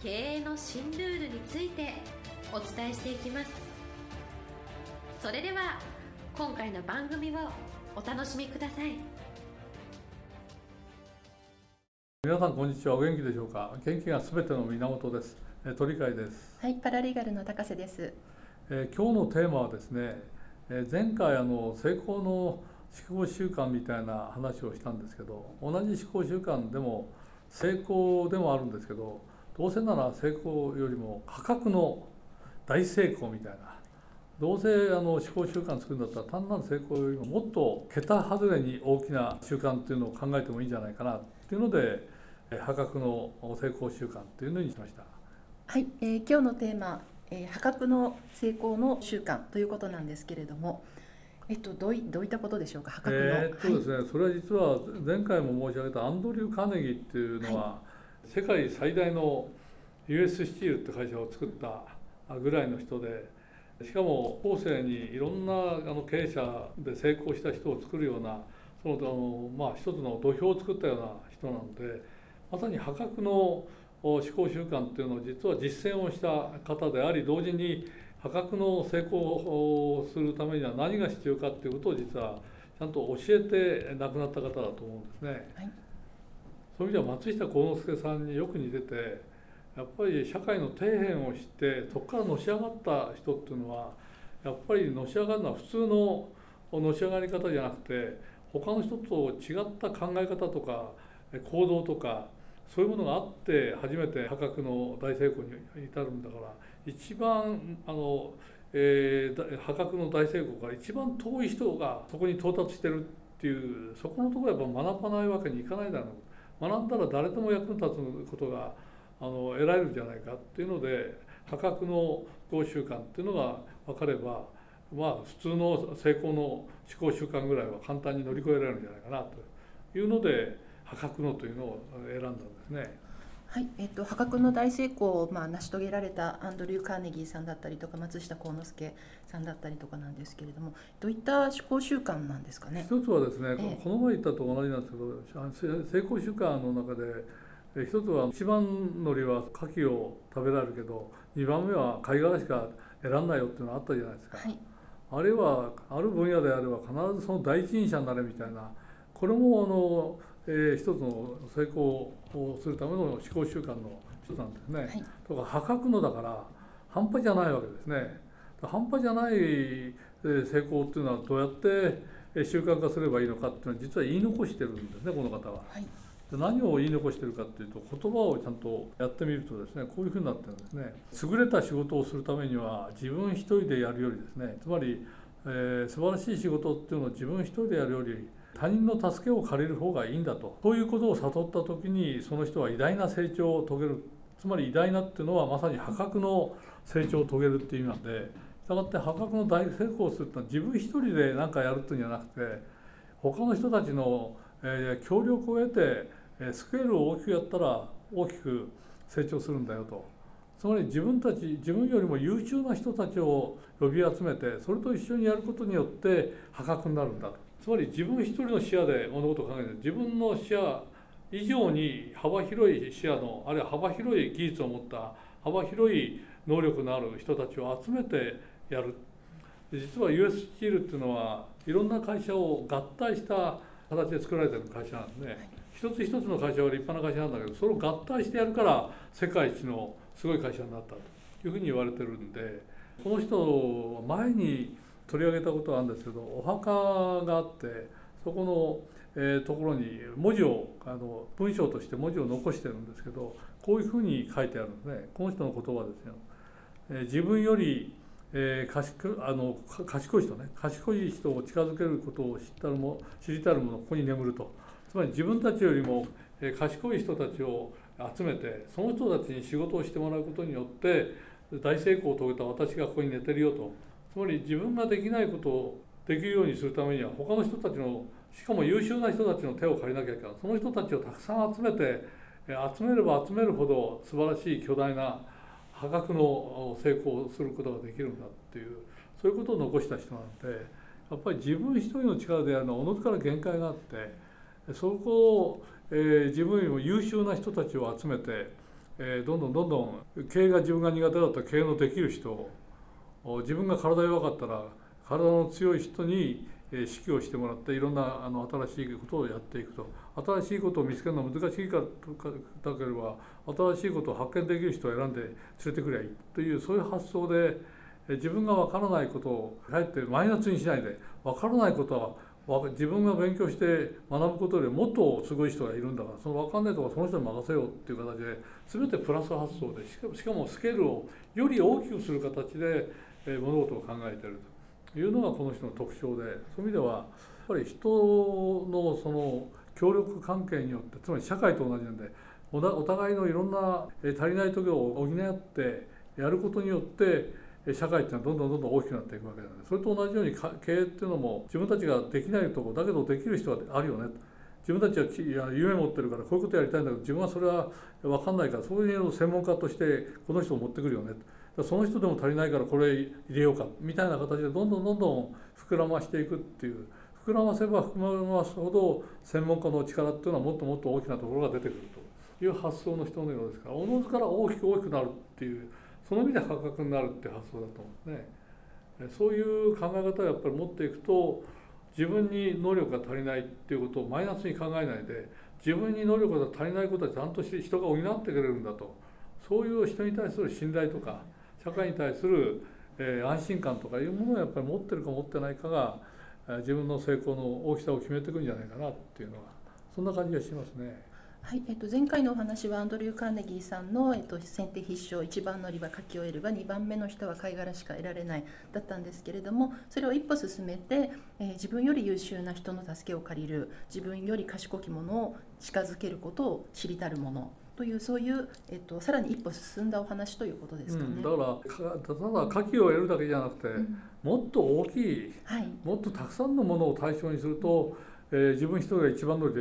経営の新ルールについてお伝えしていきます。それでは今回の番組をお楽しみください。皆さんこんにちは。お元気でしょうか？元気がすべての源です。えー鳥飼です、はい、パラリーガルの高瀬です。えー今日のテーマはですね、えー前回あの成功の思考習慣みたいな話をしたんですけど同じ思考習慣でも成功でもあるんですけどどうせなら成功よりも破格の大成功みたいな。どうせあの思考習慣作るんだったら単なる成功よりももっと桁外れに大きな習慣っていうのを考えてもいいんじゃないかなっていうのでえー破格の成功習慣っていうのにしました。はい、えー今日のテーマ、えー破格の成功の習慣ということなんですけれども、えっとどういどういったことでしょうか、破格の。えーっとですね、それは実は前回も申し上げたアンドリュー・カーネギーっていうのは、世界最大の US スチールって会社を作ったぐらいの人でしかも後世にいろんなあの経営者で成功した人を作るようなそのあの、まあ、一つの土俵を作ったような人なのでまさに破格のお思考習慣っていうのを実は実践をした方であり同時に破格の成功をするためには何が必要かっていうことを実はちゃんと教えて亡くなった方だと思うんですね。はいそういう意味では松下幸之助さんによく似ててやっぱり社会の底辺を知ってそこからのし上がった人っていうのはやっぱりのし上がるのは普通ののし上がり方じゃなくて他の人と違った考え方とか行動とかそういうものがあって初めて破格の大成功に至るんだから一番あの、えー破格の大成功から一番遠い人がそこに到達してるっていうそこのところはやっぱ学ばないわけにいかないだろう。学んだら誰でも役に立つことがあの得られるんじゃないかっていうので破格の思考習慣っていうのが分かればまあ普通の成功の思考習慣ぐらいは簡単に乗り越えられるんじゃないかなというので破格のというのを選んだんですね。はい、えっと破格の大成功をまあ成し遂げられたアンドリュー・カーネギーさんだったりとか松下幸之助さんだったりとかなんですけれども、どういった思考習慣なんですかね？一つはですね、ええこの前言ったと同じなんですけど成功習慣の中でえ一つは一番乗りは牡蠣を食べられるけど二番目は貝殻しか選んないよっていうのがあったじゃないですか。はい、あれはある分野であれば必ずその第一人者になれみたいなこれもあの、えー一つの成功をするための思考習慣の一つなんですね。はいとか破格のだから半端じゃないわけですね。半端じゃないえー成功っていうのはどうやってえー習慣化すればいいのかっていうのは実は言い残してるんですねこの方は。はい、で何を言い残してるかっていうと言葉をちゃんとやってみるとですねこういうふうになってるんですね。優れた仕事をするためには自分一人でやるよりですねつまり、えー素晴らしい仕事っていうのを自分一人でやるより他人の助けを借りる方がいいんだと。そういうことを悟った時にその人は偉大な成長を遂げる。つまり偉大なっていうのはまさに破格の成長を遂げるっていう意味なんでしたがって破格の大成功をするっていうのは自分一人で何かやるっていうんじゃなくて他の人たちの、えー協力を得て、スケールを大きくやったら大きく成長するんだよと。つまり自分たち自分よりも優秀な人たちを呼び集めてそれと一緒にやることによって破格になるんだ。とつまり自分一人の視野で物事を考えて自分の視野以上に幅広い視野のあるいは幅広い技術を持った幅広い能力のある人たちを集めてやる。実は US スチールっていうのはいろんな会社を合体した形で作られてる会社なんですね、一つ一つの会社は立派な会社なんだけどそれを合体してやるから世界一のすごい会社になったというふうに言われてるんでこの人は前に取り上げたことがあるんですけどお墓があってそこの、えーところに文字をあの文章として文字を残してるんですけどこういうふうに書いてあるんですね。この人の言葉ですよ。えー自分よりえー賢あの賢い人ね。賢い人を近づけることを知ったるも知りたるものここに眠ると。つまり自分たちよりも、賢い人たちを、集めてその人たちに仕事をしてもらうことによって大成功を遂げた私がここに寝てるよと。つまり自分ができないことをできるようにするためには他の人たちのしかも優秀な人たちの手を借りなきゃいけない。その人たちをたくさん集めて集めれば集めるほど素晴らしい巨大な破格の成功をすることができるんだっていうそういうことを残した人なんでやっぱり自分一人の力でやるのはおのずから限界があってそこを、えー、自分よりも優秀な人たちを集めて、えー、どんどんどんどん経営が自分が苦手だったら経営のできる人を自分が体弱かったら体の強い人に指揮をしてもらっていろんなあの新しいことをやっていくと。新しいことを見つけるのは難しいからだければ新しいことを発見できる人を選んで連れてくりゃいいというそういう発想で自分が分からないことをかえってマイナスにしないで分からないことは自分が勉強して学ぶことよりもっとすごい人がいるんだからその分かんないとこその人に任せようっていう形で全てプラス発想でしかもスケールをより大きくする形で物事を考えてるというのがこの人の特徴でそういう意味ではやっぱり人のその協力関係によってつまり社会と同じなんでお互いのいろんな足りない時を補ってやることによって社会っていうのはどんどんどんどん大きくなっていくわけなのでそれと同じように経営っていうのも自分たちができないとこだけどできる人はあるよね自分たちは夢持ってるからこういうことやりたいんだけど自分はそれは分かんないからそういう専門家としてこの人を持ってくるよねその人でも足りないからこれ入れようかみたいな形でどんどんどんどん膨らましていくっていう。膨らませば膨らますほど専門家の力っていうのはもっともっと大きなところが出てくるという発想の人のようですからおのずから大きく大きくなるっていうその意味で破格になるって発想だと思うんですね。そういう考え方をやっぱり持っていくと自分に能力が足りないっていうことをマイナスに考えないで自分に能力が足りないことはちゃんと人が補ってくれるんだとそういう人に対する信頼とか社会に対する、え、安心感とかいうものをやっぱり持ってるか持ってないかが自分の成功の大きさを決めていくんじゃないかなっていうのがそんな感じがしますね。はいえっと、前回のお話はアンドリュー・カーネギーさんの、えっと、先手必勝1番乗りは書き終えるが2番目の人は貝殻しか得られないだったんですけれどもそれを一歩進めて、えー、自分より優秀な人の助けを借りる自分より賢き者を近づけることを知りたるものというそういう、えっと、さらに一歩進んだお話ということですかね。うん、だからただ牡蠣を得るだけじゃなくて、うん、もっと大きい、はい、もっとたくさんのものを対象にすると、えー、自分一人が一番乗りで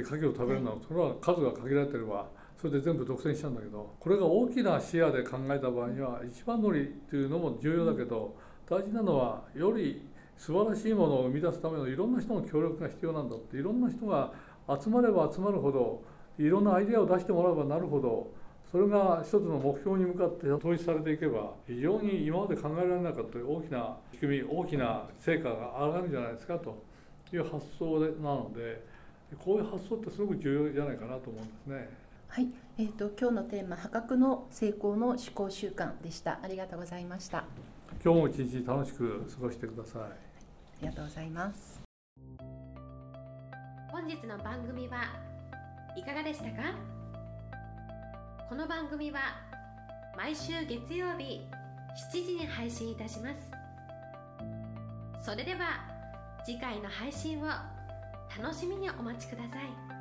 牡蠣を食べるのは、それは数が限られてればそれで全部独占しちゃうんだけどこれが大きな視野で考えた場合には一番乗りっていうのも重要だけど、大事なのはより素晴らしいものを生み出すためのいろんな人の協力が必要なんだっていろんな人が集まれば集まるほどいろんなアイデアを出してもらえばなるほどそれが一つの目標に向かって統一されていけば非常に今まで考えられなかった大きな仕組み大きな成果が上がるんじゃないですかという発想でなのでこういう発想ってすごく重要じゃないかなと思うんですね。はい、えーと、今日のテーマ破格の成功の思考習慣でした。ありがとうございました。今日も一日楽しく過ごしてください。ありがとうございます。本日の番組はいかがでしたか？この番組は毎週月曜日7時に配信いたしますそれでは次回の配信を楽しみにお待ちください。